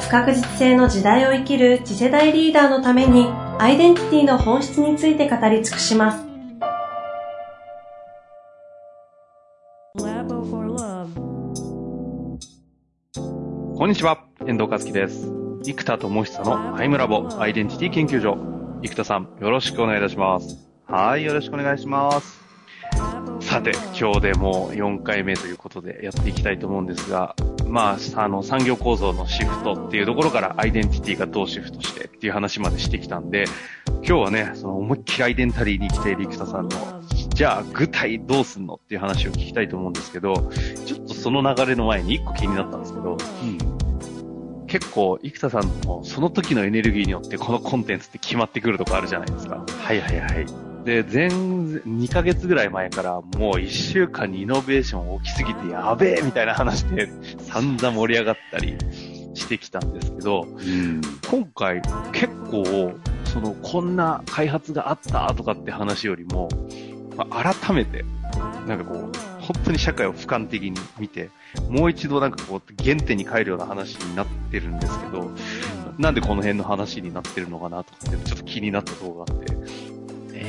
不確実性の時代を生きる次世代リーダーのためにアイデンティティの本質について語り尽くします。こんにちは、遠藤和樹です。生田智久のアイムラボアイデンティティ研究所。生田さん、よろしくお願いいたします。はい、よろしくお願いします。さて、今日でもう4回目ということでやっていきたいと思うんですが、まあ、あの、産業構造のシフトっていうところからアイデンティティがどうシフトしてっていう話までしてきたんで、今日はね、その思いっきりアイデンタリーに来ている生田さんの、じゃあ具体どうすんのっていう話を聞きたいと思うんですけど、ちょっとその流れの前に1個気になったんですけど、うん、結構、生田さんのその時のエネルギーによってこのコンテンツって決まってくるとこあるじゃないですか。はいはいはい。で、前、2ヶ月ぐらい前からもう1週間にイノベーション起きすぎてやべえみたいな話で散々盛り上がったりしてきたんですけど、うん、今回結構、その、こんな開発があったとかって話よりも、まあ、改めて、なんかこう、本当に社会を俯瞰的に見て、もう一度なんかこう、原点に帰るような話になってるんですけど、なんでこの辺の話になってるのかなとかって、ちょっと気になった動画があって、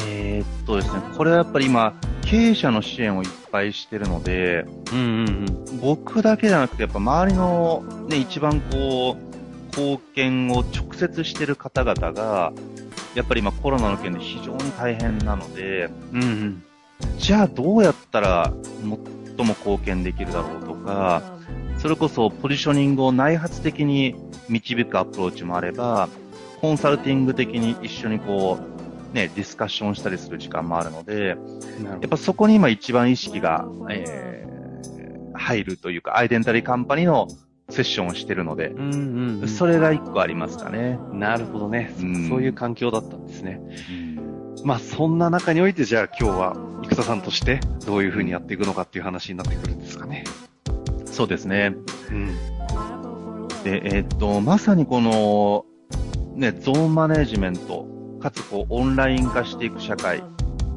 えー、っとですね、これはやっぱり今、経営者の支援をいっぱいしてるので、うんうんうん、僕だけじゃなくて、やっぱ周りのね、一番こう、貢献を直接してる方々が、やっぱり今コロナの件で非常に大変なので、うんうん、じゃあどうやったら最も貢献できるだろうとか、それこそポジショニングを内発的に導くアプローチもあれば、コンサルティング的に一緒にこう、ね、ディスカッションしたりする時間もあるので、やっぱそこに今一番意識が、えー、入るというか、アイデンタリーカンパニーのセッションをしてるので、うんうんうん、それが一個ありますかね。なるほどね、うん、そういう環境だったんですね。うん、まあそんな中においてじゃあ今日は生田さんとしてどういうふうにやっていくのかっていう話になってくるんですかね。そうですね。うん。で、えー、っと、まさにこの、ね、ゾーンマネジメントかつこうオンライン化していく社会、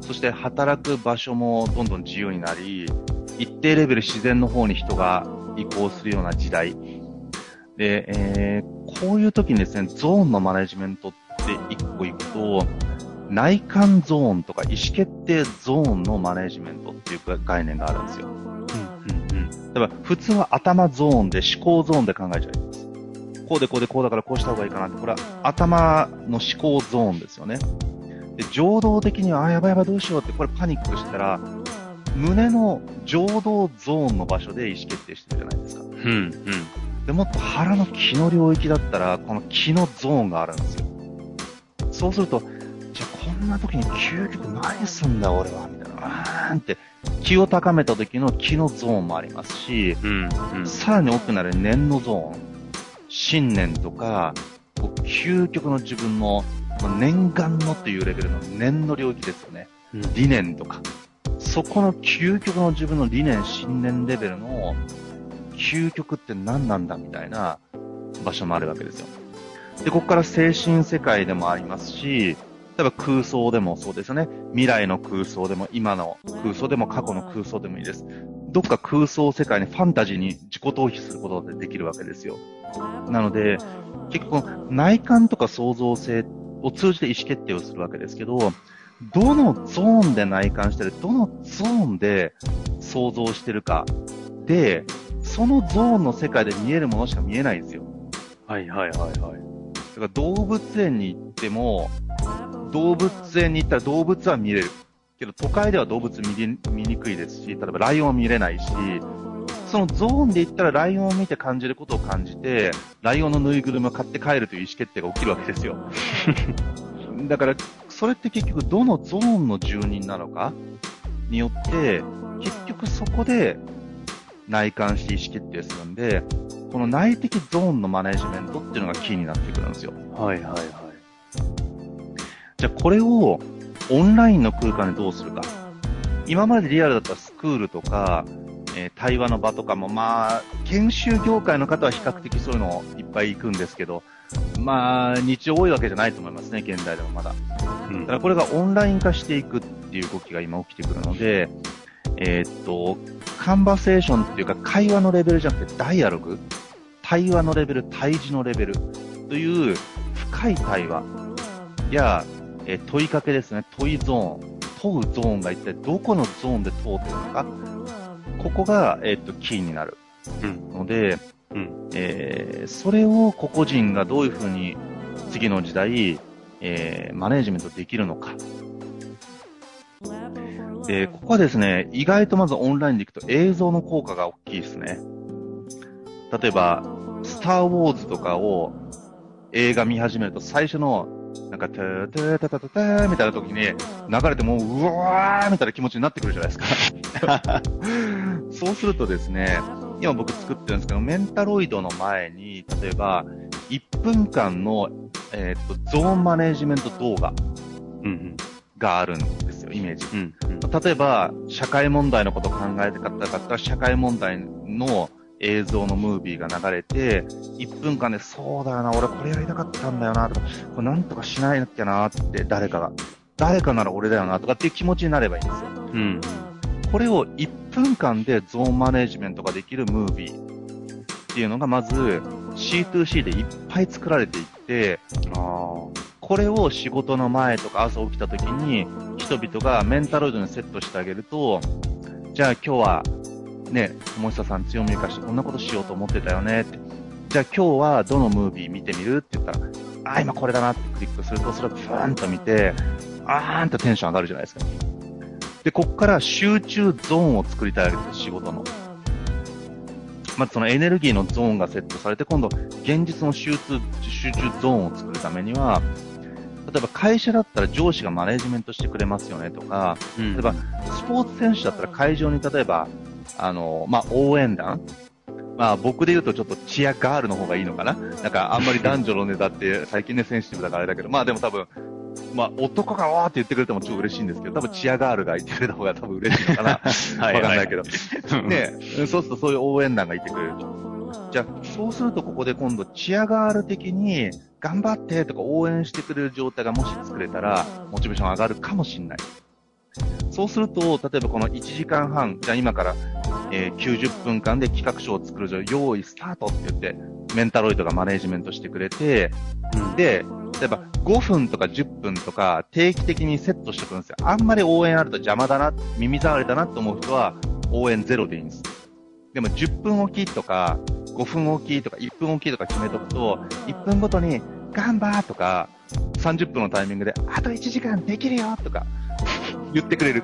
そして働く場所もどんどん自由になり、一定レベル自然の方に人が移行するような時代。で、えー、こういう時にですね、ゾーンのマネジメントって一個行くと、内観ゾーンとか意思決定ゾーンのマネジメントっていう概念があるんですよ。うんうんうん。だから普通は頭ゾーンで思考ゾーンで考えちゃいます。こうでこうでこうだからこうした方がいいかなって、これは頭の思考ゾーンですよね。で、情動的には、あ、やばいやばいどうしようって、これパニックしたら、胸の情動ゾーンの場所で意思決定してるじゃないですか。うん、うん。で、もっと腹の気の領域だったら、この気のゾーンがあるんですよ。そうすると、じゃあこんな時に究極何すんだ俺は、みたいな、あーんって、気を高めた時の気のゾーンもありますし、うん、うん、さらに奥なる念のゾーン。信念とか、こう究極の自分の、念願のというレベルの念の領域ですよね。うん、理念とか。そこの究極の自分の理念、信念レベルの究極って何なんだみたいな場所もあるわけですよ。で、ここから精神世界でもありますし、例えば空想でもそうですよね。未来の空想でも、今の空想でも、過去の空想でもいいです。どっか空想世界にファンタジーに自己逃避することでできるわけですよ。なので、結構内観とか創造性を通じて意思決定をするわけですけど、どのゾーンで内観してる、どのゾーンで想像してるかで、そのゾーンの世界で見えるものしか見えないんですよ。はいはいはいはい。だから動物園に行っても、動物園に行ったら動物は見れる。けど都会では動物見見にくいですし、例えばライオンは見れないし、そのゾーンで言ったらライオンを見て感じることを感じて、ライオンのぬいぐるみを買って帰るという意思決定が起きるわけですよ。だから、それって結局どのゾーンの住人なのかによって、結局そこで内観して意思決定するんで、この内的ゾーンのマネジメントっていうのがキーになってくるんですよ。はいはいはい。じゃあこれをオンラインの空間でどうするか。今までリアルだったらスクールとか、えー、対話の場とかも、まあ、研修業界の方は比較的そういうのいっぱい行くんですけど、まあ、日常多いわけじゃないと思いますね、現代でもまだ。うん、だからこれがオンライン化していくっていう動きが今起きてくるので、えー、っと、カンバセーションっていうか会話のレベルじゃなくてダイアログ、対話のレベル、対峙のレベルという深い対話。や、えー、問いかけですね、問いゾーン、問うゾーンが一体どこのゾーンで通ってるのか、ここが、えー、っと、キーになる。うん、ので、うん、えー、それを個々人がどういうふうに次の時代、えー、マネージメントできるのか。で、ここはですね、意外とまずオンラインでいくと映像の効果が大きいですね。例えば、スター・ウォーズとかを映画見始めると最初のなんか、たーたーたたたたーみたいな時に流れてもう、うわーみたいな気持ちになってくるじゃないですか。そうするとですね、今僕作ってるんですけど、メンタロイドの前に、例えば、1分間の、えっ、と、ゾーンマネジメント動画、があるんですよ、イメージ。うんうん、例えば、社会問題のことを考えてかったら、社会問題の映像のムービーが流れて、1分間で、そうだよな、俺これやりたかったんだよな、とか、これなんとかしないなきゃな、って誰かが。誰かなら俺だよな、とかっていう気持ちになればいいんですよ。うん。これを1分間でゾーンマネジメントができるムービーっていうのがまず C2C でいっぱい作られていって、あこれを仕事の前とか朝起きた時に人々がメンタロイドにセットしてあげると、じゃあ今日はね、友久さん強み生かしてこんなことしようと思ってたよねって。じゃあ今日はどのムービー見てみるって言ったら、あ、今これだなってクリックすると、それをブーンと見て、あーんとテンション上がるじゃないですか。で、こっから集中ゾーンを作りたいわけです、仕事の。まずそのエネルギーのゾーンがセットされて、今度、現実の集中、集中ゾーンを作るためには、例えば会社だったら上司がマネジメントしてくれますよねとか、うん、例えばスポーツ選手だったら会場に例えばあの、まあ、応援団まあ僕で言うとちょっとチアガールの方がいいのかななんかあんまり男女のネタって最近ねセンシティブだからあれだけど、まあでも多分、まあ男がわーって言ってくれても超嬉しいんですけど、多分チアガールがいてくれた方が多分嬉しいのかな わかんないけど。ねそうするとそういう応援団がいてくれると。じゃあ、そうするとここで今度チアガール的に頑張ってとか応援してくれる状態がもし作れたら、モチベーション上がるかもしれない。そうすると、例えばこの1時間半、じゃあ今から、えー、90分間で企画書を作るじゃ用意スタートって言って、メンタロイドがマネージメントしてくれて、で、例えば5分とか10分とか定期的にセットしておくんですよ。あんまり応援あると邪魔だな、耳障りだなと思う人は応援ゼロでいいんです。でも10分おきとか、5分おきとか、1分おきとか決めとくと、1分ごとに、頑張ーとか、30分のタイミングで、あと1時間できるよとか、言ってくれる。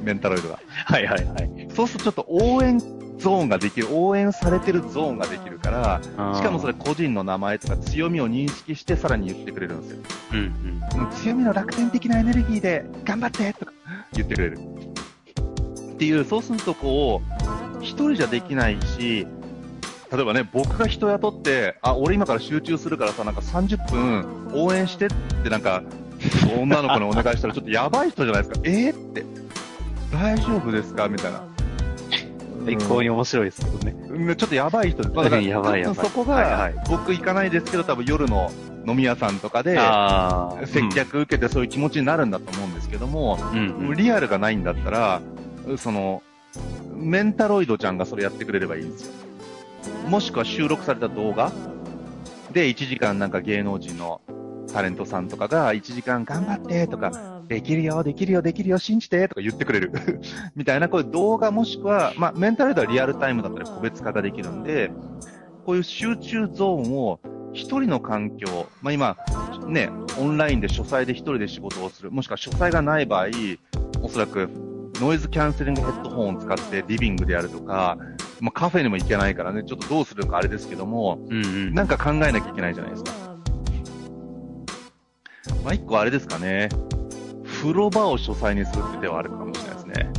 メンタロイドが。はいはいはい。そうするとちょっと応援ゾーンができる、応援されてるゾーンができるから、しかもそれ個人の名前とか強みを認識してさらに言ってくれるんですよ。うんうん。強みの楽天的なエネルギーで頑張ってとか言ってくれる。っていう、そうするとこう、一人じゃできないし、例えばね、僕が人雇って、あ、俺今から集中するからさ、なんか30分応援してってなんか、女の子にお願いしたらちょっとやばい人じゃないですか。えー、って。大丈夫ですか？みたいな。最高に面白いですけどね。ちょっとやばい人です。だからやばいやばい。そこが、はいはい、僕行かないですけど、多分夜の飲み屋さんとかで、接客受けてそういう気持ちになるんだと思うんですけども、うん、リアルがないんだったら、その、メンタロイドちゃんがそれやってくれればいいんですよ。もしくは収録された動画で1時間なんか芸能人のタレントさんとかが1時間頑張ってとか、できるよ、できるよ、できるよ、信じてとか言ってくれる。みたいな、こういう動画もしくは、まあ、メンタルではリアルタイムだったり個別化ができるんで、こういう集中ゾーンを一人の環境、まあ今、ね、オンラインで書斎で一人で仕事をする、もしくは書斎がない場合、おそらくノイズキャンセリングヘッドホンを使ってリビングでやるとか、まあ、カフェにも行けないからね、ちょっとどうするかあれですけども、うんうん、なんか考えなきゃいけないじゃないですか。まあ、一個あれですかね。風呂場を書斎にするって手はあるかもしれないですね。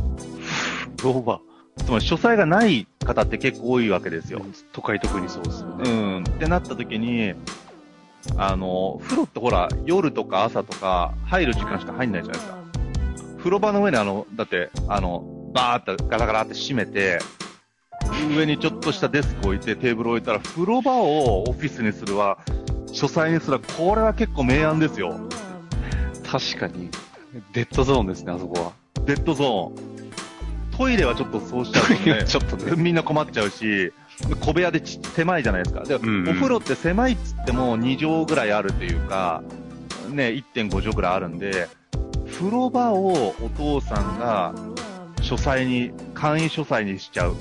風呂場つまり書斎がない方って結構多いわけですよ。都会特にそうですよね。うん。ってなった時に、あの、風呂ってほら、夜とか朝とか入る時間しか入んないじゃないですか。風呂場の上にあの、だって、あの、バーってガラガラって閉めて、上にちょっとしたデスク置いてテーブル置いたら、風呂場をオフィスにするは、書斎にすら、これは結構明暗ですよ。確かに。デッドゾーンですね、あそこは。デッドゾーン。トイレはちょっとそうしちゃうとね、ちょっとね、みんな困っちゃうし、小部屋でち狭いじゃないですか。で、うんうん、お風呂って狭いっつっても2畳ぐらいあるというか、ね、1.5畳ぐらいあるんで、風呂場をお父さんが書斎に、簡易書斎にしちゃう。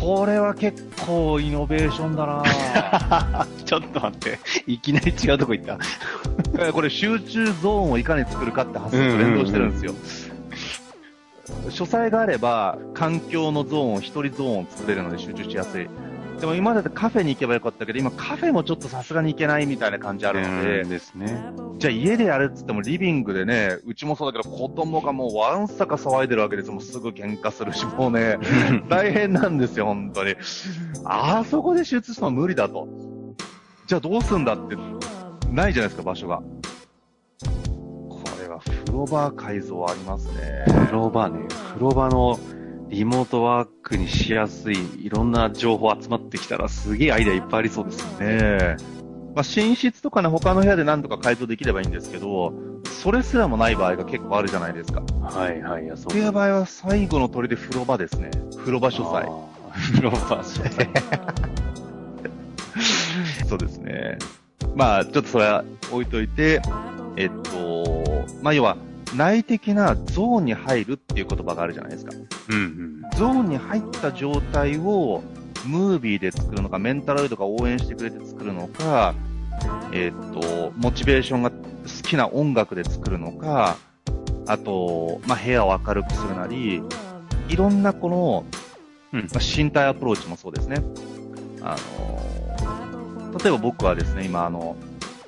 これは結構イノベーションだな ちょっと待って。いきなり違うとこ行った。これ集中ゾーンをいかに作るかって発想と連動してるんですよ。書斎があれば、環境のゾーンを、一人ゾーンを作れるので集中しやすい。でも今までカフェに行けばよかったけど、今カフェもちょっとさすがに行けないみたいな感じあるので、ですね。じゃあ家でやるっつってもリビングでね、うちもそうだけど子供がもうわんさか騒いでるわけですもうすぐ喧嘩するし、もうね、大変なんですよ、本当に。あそこで手術するの無理だと。じゃあどうすんだって、ないじゃないですか、場所が。これは風呂場改造ありますね。風呂場ね。風呂場のリモートワークにしやすい、いろんな情報集まってきたらすげえアイデアいっぱいありそうですよね。まあ、寝室とかね、他の部屋で何とか改造できればいいんですけど、それすらもない場合が結構あるじゃないですか。はいはい、そう。っていう場合は最後の鳥で風呂場ですね。風呂場書斎。風呂場書斎。そうですね。まあ、ちょっとそれは置いといて、えっと、まあ、要は、内的なゾーンに入るっていう言葉があるじゃないですか。うんうん。ゾーンに入った状態をムービーで作るのか、メンタロイドが応援してくれて作るのか、えっ、と、モチベーションが好きな音楽で作るのか、あと、まあ、部屋を明るくするなり、いろんなこの、うん、まあ、身体アプローチもそうですね。あの、例えば僕はですね、今あの、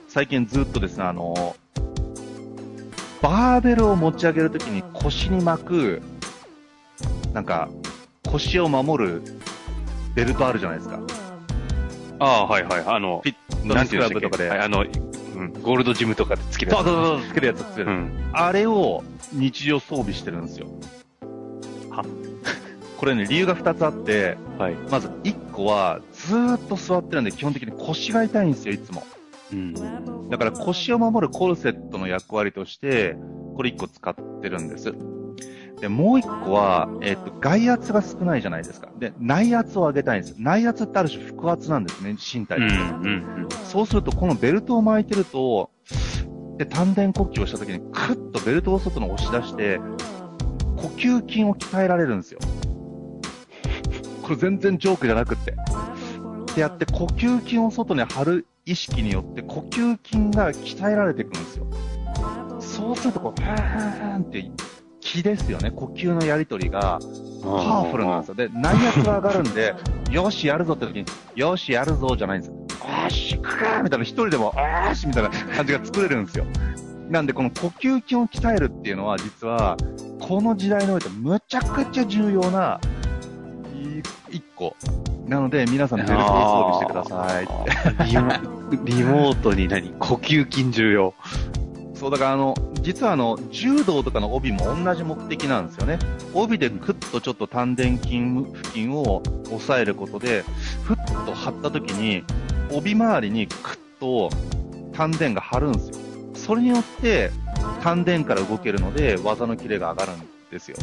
最近ずっとですね、あの、バーベルを持ち上げるときに腰に巻く、なんか、腰を守るベルトあるじゃないですか。ああ、はいはい。あの、フィットネスクラブとかで。はい、あの、うん、ゴールドジムとかでつけるやつ。そうそうそう、つけるやつつける、うん。あれを日常装備してるんですよ。は？これね、理由が2つあって、はい、まず1個は、ずーっと座ってるんで、基本的に腰が痛いんですよ、いつも。うん、だから腰を守るコルセットの役割として、これ1個使ってるんです。で、もう一個は、えっ、と、外圧が少ないじゃないですか。で、内圧を上げたいんです。内圧ってある種腹圧なんですね、身体で。うんうんうん、そうすると、このベルトを巻いてると、で、丹田呼吸をした時に、クッとベルトを外に押し出して、呼吸筋を鍛えられるんですよ。これ全然ジョークじゃなくって。ってやって、呼吸筋を外に張る意識によって、呼吸筋が鍛えられていくんですよ。そうすると、こう、はーはーんって気ですよね。呼吸のやりとりが、パワフルなんですよ。で、内圧が上がるんで、よし、やるぞって時に、よし、やるぞじゃないんですよ。よし、くかーみたいな、一人でも、よしみたいな感じが作れるんですよ。なんで、この呼吸筋を鍛えるっていうのは、実は、この時代においてむちゃくちゃ重要な、一個。なので、皆さんベルトを装備してください。リモートに何？呼吸筋重要。そう、だからあの、実はあの、柔道とかの帯も同じ目的なんですよね。帯でクッとちょっと丹田筋付近を押さえることで、ふっと張った時に、帯周りにクッと丹田が張るんですよ。それによって、丹田から動けるので、技のキレが上がるんですよ。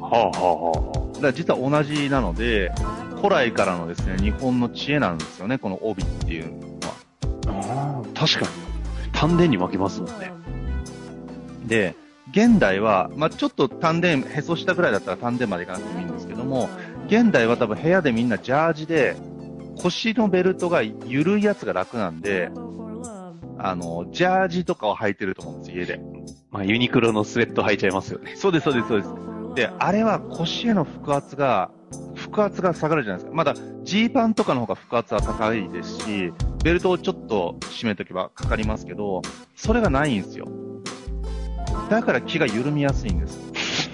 はあはあはあ。だから実は同じなので、古来からのですね、日本の知恵なんですよね、この帯っていうのは。ああ、確かに。丹田に負けますもんね。で、現代は、まあ、ちょっと丹田、へそ下ぐらいだったら丹田まで行かなくてもいいんですけども、現代は多分部屋でみんなジャージで、腰のベルトが緩いやつが楽なんで、あの、ジャージとかを履いてると思うんです、家で。まあ、ユニクロのスウェット履いちゃいますよね。そうです、そうです、そうです。で、あれは腰への腹圧が、腹圧が下がるじゃないですか。まだ、ジーパンとかの方が腹圧は高いですし、ベルトをちょっと締めとけばかかりますけど、それがないんですよ。だから気が緩みやすいんです。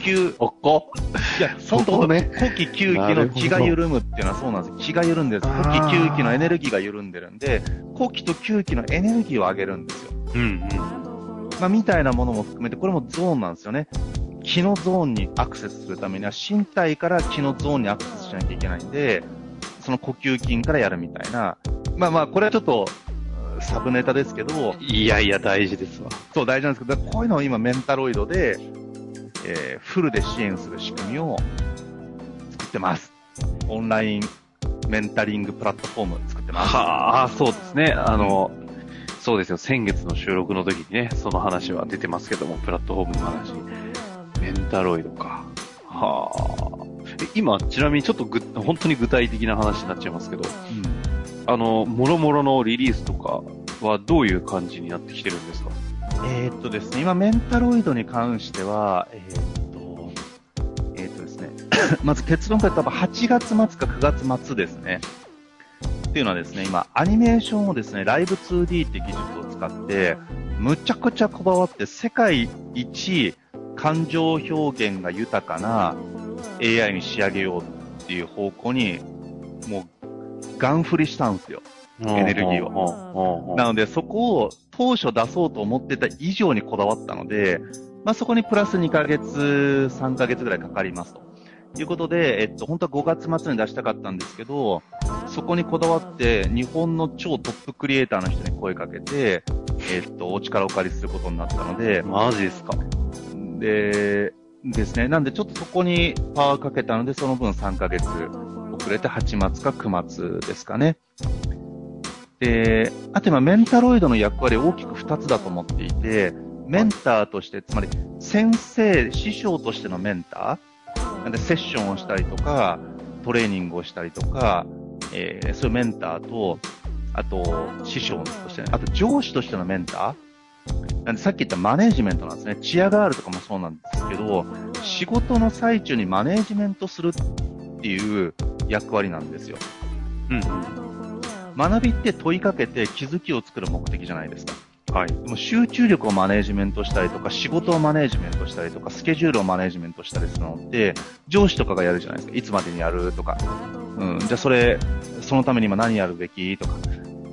急。おっこいや、本当ね。古希9期の気が緩むっていうのはそうなんです。気が緩んでるんです。古希9期のエネルギーが緩んでるんで、古希と9期のエネルギーを上げるんですよ。うんうん。まあ、みたいなものも含めて、これもゾーンなんですよね。気のゾーンにアクセスするためには、身体から気のゾーンにアクセスしなきゃいけないんで、その呼吸筋からやるみたいな。まあまあ、これはちょっと、サブネタですけど。いやいや、大事ですわ。そう、大事なんですけど、こういうのを今メンタロイドで、えー、フルで支援する仕組みを作ってます。オンラインメンタリングプラットフォーム作ってます。はあ、そうですね。あの、そうですよ。先月の収録の時にね、その話は出てますけども、プラットフォームの話。メンタロイドか。はあ。今、ちなみにちょっとぐ、本当に具体的な話になっちゃいますけど、うん、あの、もろもろのリリースとかはどういう感じになってきてるんですか？えー、っとですね、今メンタロイドに関しては、えー、っと、えー、っとですね、まず結論から多分8月末か9月末ですね。っていうのはですね、今、アニメーションをですね、ライブ 2D って技術を使って、むちゃくちゃこだわって世界一感情表現が豊かな AI に仕上げようっていう方向に、もう、ガン振りしたんですよ。エネルギーを。なので、そこを当初出そうと思ってた以上にこだわったので、まあ、そこにプラス2ヶ月、3ヶ月ぐらいかかりますと。いうことで、えっと、本当は5月末に出したかったんですけど、そこにこだわって、日本の超トップクリエイターの人に声かけて、えっと、お力をお借りすることになったので、マジですか？で、ですね。なんで、ちょっとそこにパワーかけたので、その分3ヶ月遅れて8月か9月ですかね。で、あと今メンタロイドの役割大きく2つだと思っていて、メンターとして、つまり先生、師匠としてのメンターなんでセッションをしたりとか、トレーニングをしたりとか、えー、そういうメンターと、あと、師匠として、あと上司としてのメンターなんでさっき言ったマネージメントなんですね。チアガールとかもそうなんですけど、仕事の最中にマネージメントするっていう役割なんですよ。うん、うん。学びって問いかけて気づきを作る目的じゃないですか。はい。でも集中力をマネージメントしたりとか、仕事をマネージメントしたりとか、スケジュールをマネージメントしたりするのって、上司とかがやるじゃないですか。いつまでにやるとか。うん。じゃあそれ、そのために今何やるべきとか。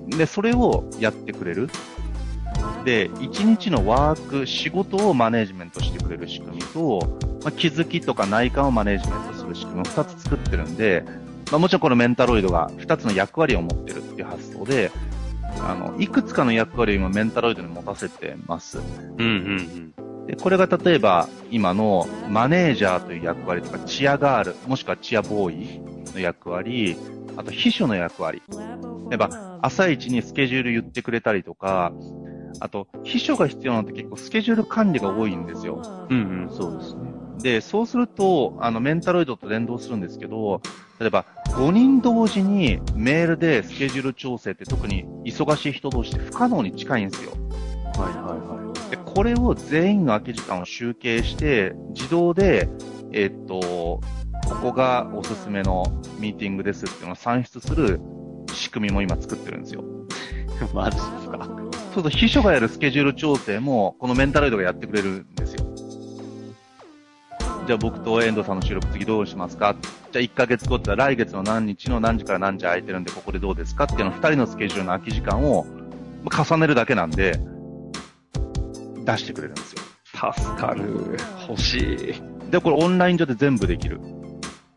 で、それをやってくれる。で、一日のワーク、仕事をマネージメントしてくれる仕組みと、まあ、気づきとか内観をマネージメントする仕組みを二つ作ってるんで、まあ、もちろんこのメンタロイドが2つの役割を持ってるっていう発想で、あの、いくつかの役割を今メンタロイドに持たせてます。うんうんうん。で、これが例えば今のマネージャーという役割とか、チアガール、もしくはチアボーイの役割、あと秘書の役割。例えば、朝一にスケジュール言ってくれたりとか、あと、秘書が必要なのって結構スケジュール管理が多いんですよ。うんうん、そうですね。で、そうすると、あの、メンタロイドと連動するんですけど、例えば、5人同時にメールでスケジュール調整って特に忙しい人同士って不可能に近いんですよ。はいはいはい。で、これを全員の空き時間を集計して、自動で、えー、っと、ここがおすすめのミーティングですっていうのを算出する仕組みも今作ってるんですよ。マジそうすると秘書がやるスケジュール調整も、このメンタロイドがやってくれるんですよ。じゃあ僕と遠藤さんの収録次どうしますか？じゃあ1ヶ月後って来月の何日の何時から何時空いてるんでここでどうですか？っていうの2人のスケジュールの空き時間を重ねるだけなんで、出してくれるんですよ。助かる。欲しい。で、これオンライン上で全部できる。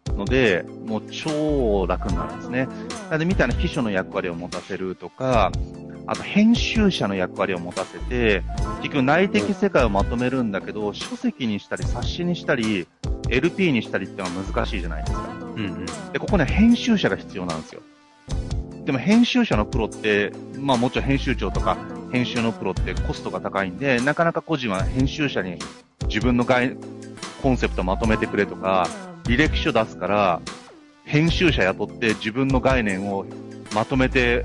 ので、もう超楽になるんですね。なので、みたいな秘書の役割を持たせるとか、あと編集者の役割を持たせて、結局内的世界をまとめるんだけど、書籍にしたり冊子にしたり、LP にしたりっていうのは難しいじゃないですか。うんうん。で、ここね、編集者が必要なんですよ。でも編集者のプロって、まあもちろん編集長とか編集のプロってコストが高いんで、なかなか個人は編集者に自分の概コンセプトまとめてくれとか、履歴書出すから、編集者雇って自分の概念をまとめて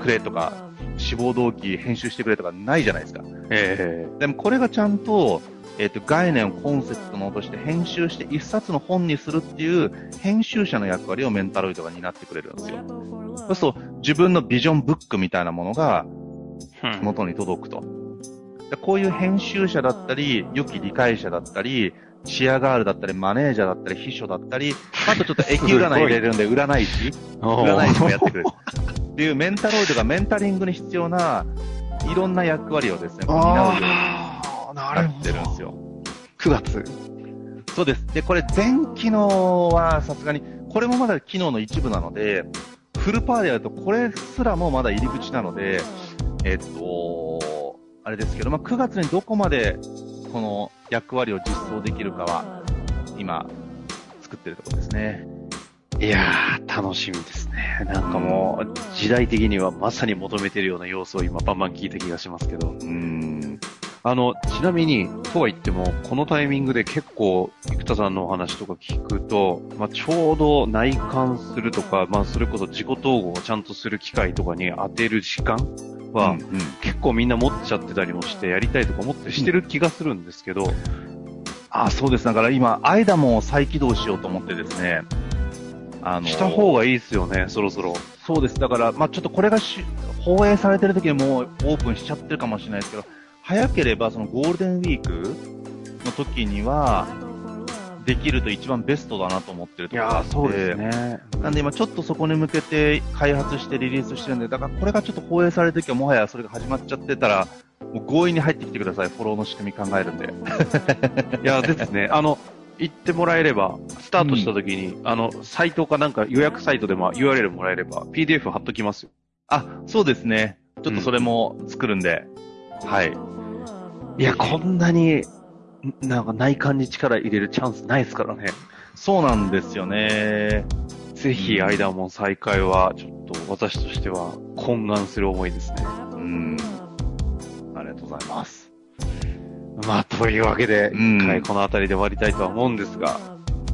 くれとか、志望動機編集してくれとかないじゃないですか。ええー、でもこれがちゃんと、えっ、ー、と、概念をコンセプトのとして編集して一冊の本にするっていう編集者の役割をメンタロイドが担ってくれるんですよ。そうすると自分のビジョンブックみたいなものが元に届くと。こういう編集者だったり、良き理解者だったり、チアガールだったり、マネージャーだったり、秘書だったり、あとちょっと 駅占い入れるんで、占い師？占い師もやってくれる。っていうメンタロイドがメンタリングに必要な、いろんな役割をですね、担うようになってるんですよ。9月。そうです。で、これ全機能はさすがに、これもまだ機能の一部なので、フルパワーでやるとこれすらもまだ入り口なので、えっと、あれですけど、まあ、9月にどこまでこの役割を実装できるかは、今、作ってるところですね。いやー、楽しみですね。なんかもう、時代的にはまさに求めてるような要素を今バンバン聞いた気がしますけど。うん。あの、ちなみに、とは言っても、このタイミングで結構、生田さんのお話とか聞くと、まあ、ちょうど内観するとか、まあ、それこそ自己統合をちゃんとする機会とかに当てる時間は、うんうん、結構みんな持っちゃってたりもして、やりたいとか思ってしてる気がするんですけど、あ、そうです。だから今、アイダも再起動しようと思ってですね。あのした方がいいですよね、そろそろ。そうです。だから、まあ、ちょっとこれがし放映されてる時にもうオープンしちゃってるかもしれないですけど、早ければそのゴールデンウィークの時には、できると一番ベストだなと思ってるところがそうですね。なんで今ちょっとそこに向けて開発してリリースしてるんで、だからこれがちょっと放映されるときはもはやそれが始まっちゃってたら、もう強引に入ってきてください。フォローの仕組み考えるんで。いや、ですね。あの、言ってもらえれば、スタートした時に、うん、あの、サイトかなんか予約サイトでも URL もらえれば、PDF 貼っときますよ。あ、そうですね。ちょっとそれも作るんで、うん、はい。いや、こんなに、なんか内観に力入れるチャンスないですからね。そうなんですよね。ぜひ、アイダモン再開は、ちょっと私としては、懇願する思いですね。うん。ありがとうございます。まあ、というわけで、一回この辺りで終わりたいとは思うんですが、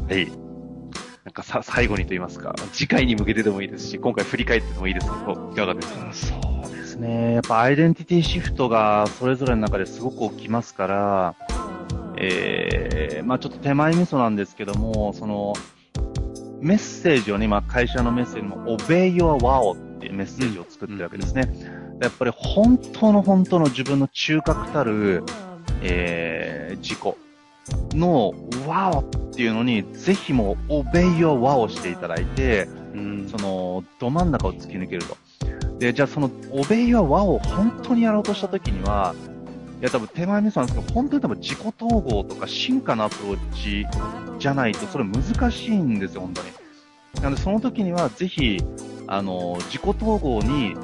はい。なんかさ、最後にと言いますか、次回に向けてでもいいですし、今回振り返ってでもいいですけど、いかがですか？そうですね。やっぱアイデンティティシフトがそれぞれの中ですごく起きますから、えー、まあちょっと手前味噌なんですけども、その、メッセージをね、今会社のメッセージも、obey your wow っていうメッセージを作ってるわけですね。やっぱり本当の本当の自分の中核たる、えー、事故のワオっていうのに、ぜひもう、オベイをワオしていただいて、うん、その、ど真ん中を突き抜けると。で、じゃあその、オベイはワオを本当にやろうとしたときには、いや、多分手前味噌なんですけど、本当に多分自己統合とか進化のアプローチじゃないと、それ難しいんですよ、本当に。なので、その時には、ぜひ、あの、自己統合に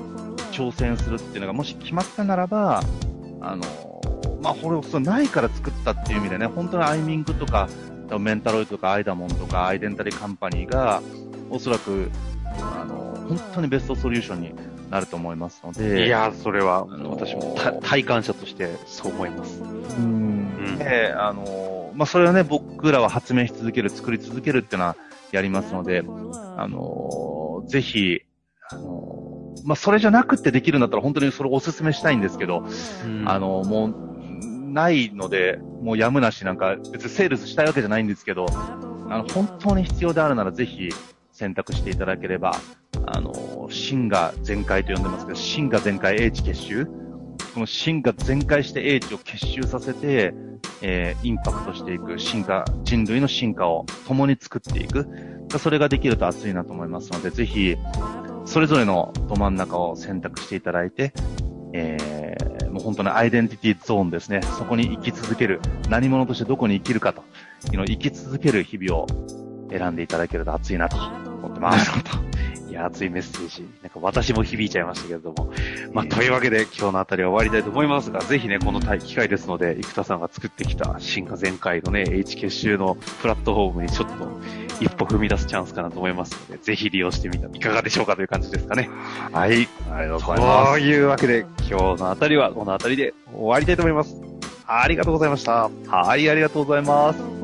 挑戦するっていうのが、もし決まったならば、あの、まあ、これそないから作ったっていう意味でね、本当にアイミングとか、メンタロイドとかアイダモンとかアイデンタリーカンパニーが、おそらく、あの、本当にベストソリューションになると思いますので。いや、それは、私も体感者としてそう思います。うん。で、あの、まあ、それはね、僕らは発明し続ける、作り続けるっていうのはやりますので、あの、ぜひ、あの、まあ、それじゃなくてできるんだったら本当にそれをお勧めしたいんですけど、うん、あの、もう、ないので、もうやむなしなんか、別にセールスしたいわけじゃないんですけど、あの、本当に必要であるならぜひ選択していただければ、あの、芯が全開と呼んでますけど、芯が全開英知結集この芯が全開して英知を結集させて、えー、インパクトしていく進化、人類の進化を共に作っていく。それができると熱いなと思いますので、ぜひ、それぞれのど真ん中を選択していただいて、えー、もう本当にアイデンティティゾーンですね。そこに生き続ける。何者としてどこに生きるかというのを生き続ける日々を選んでいただけると熱いなと思ってます。いや、熱いメッセージ。なんか私も響いちゃいましたけれども。まあ、というわけで今日のあたりは終わりたいと思いますが、ぜひね、この機会ですので、生田さんが作ってきた進化全開のね、H 結集のプラットフォームにちょっと一歩踏み出すチャンスかなと思いますので、ぜひ利用してみたらいかがでしょうかという感じですかね。はい。ありがとうございます。というわけで、今日のあたりはこのあたりで終わりたいと思います。ありがとうございました。はい、ありがとうございます。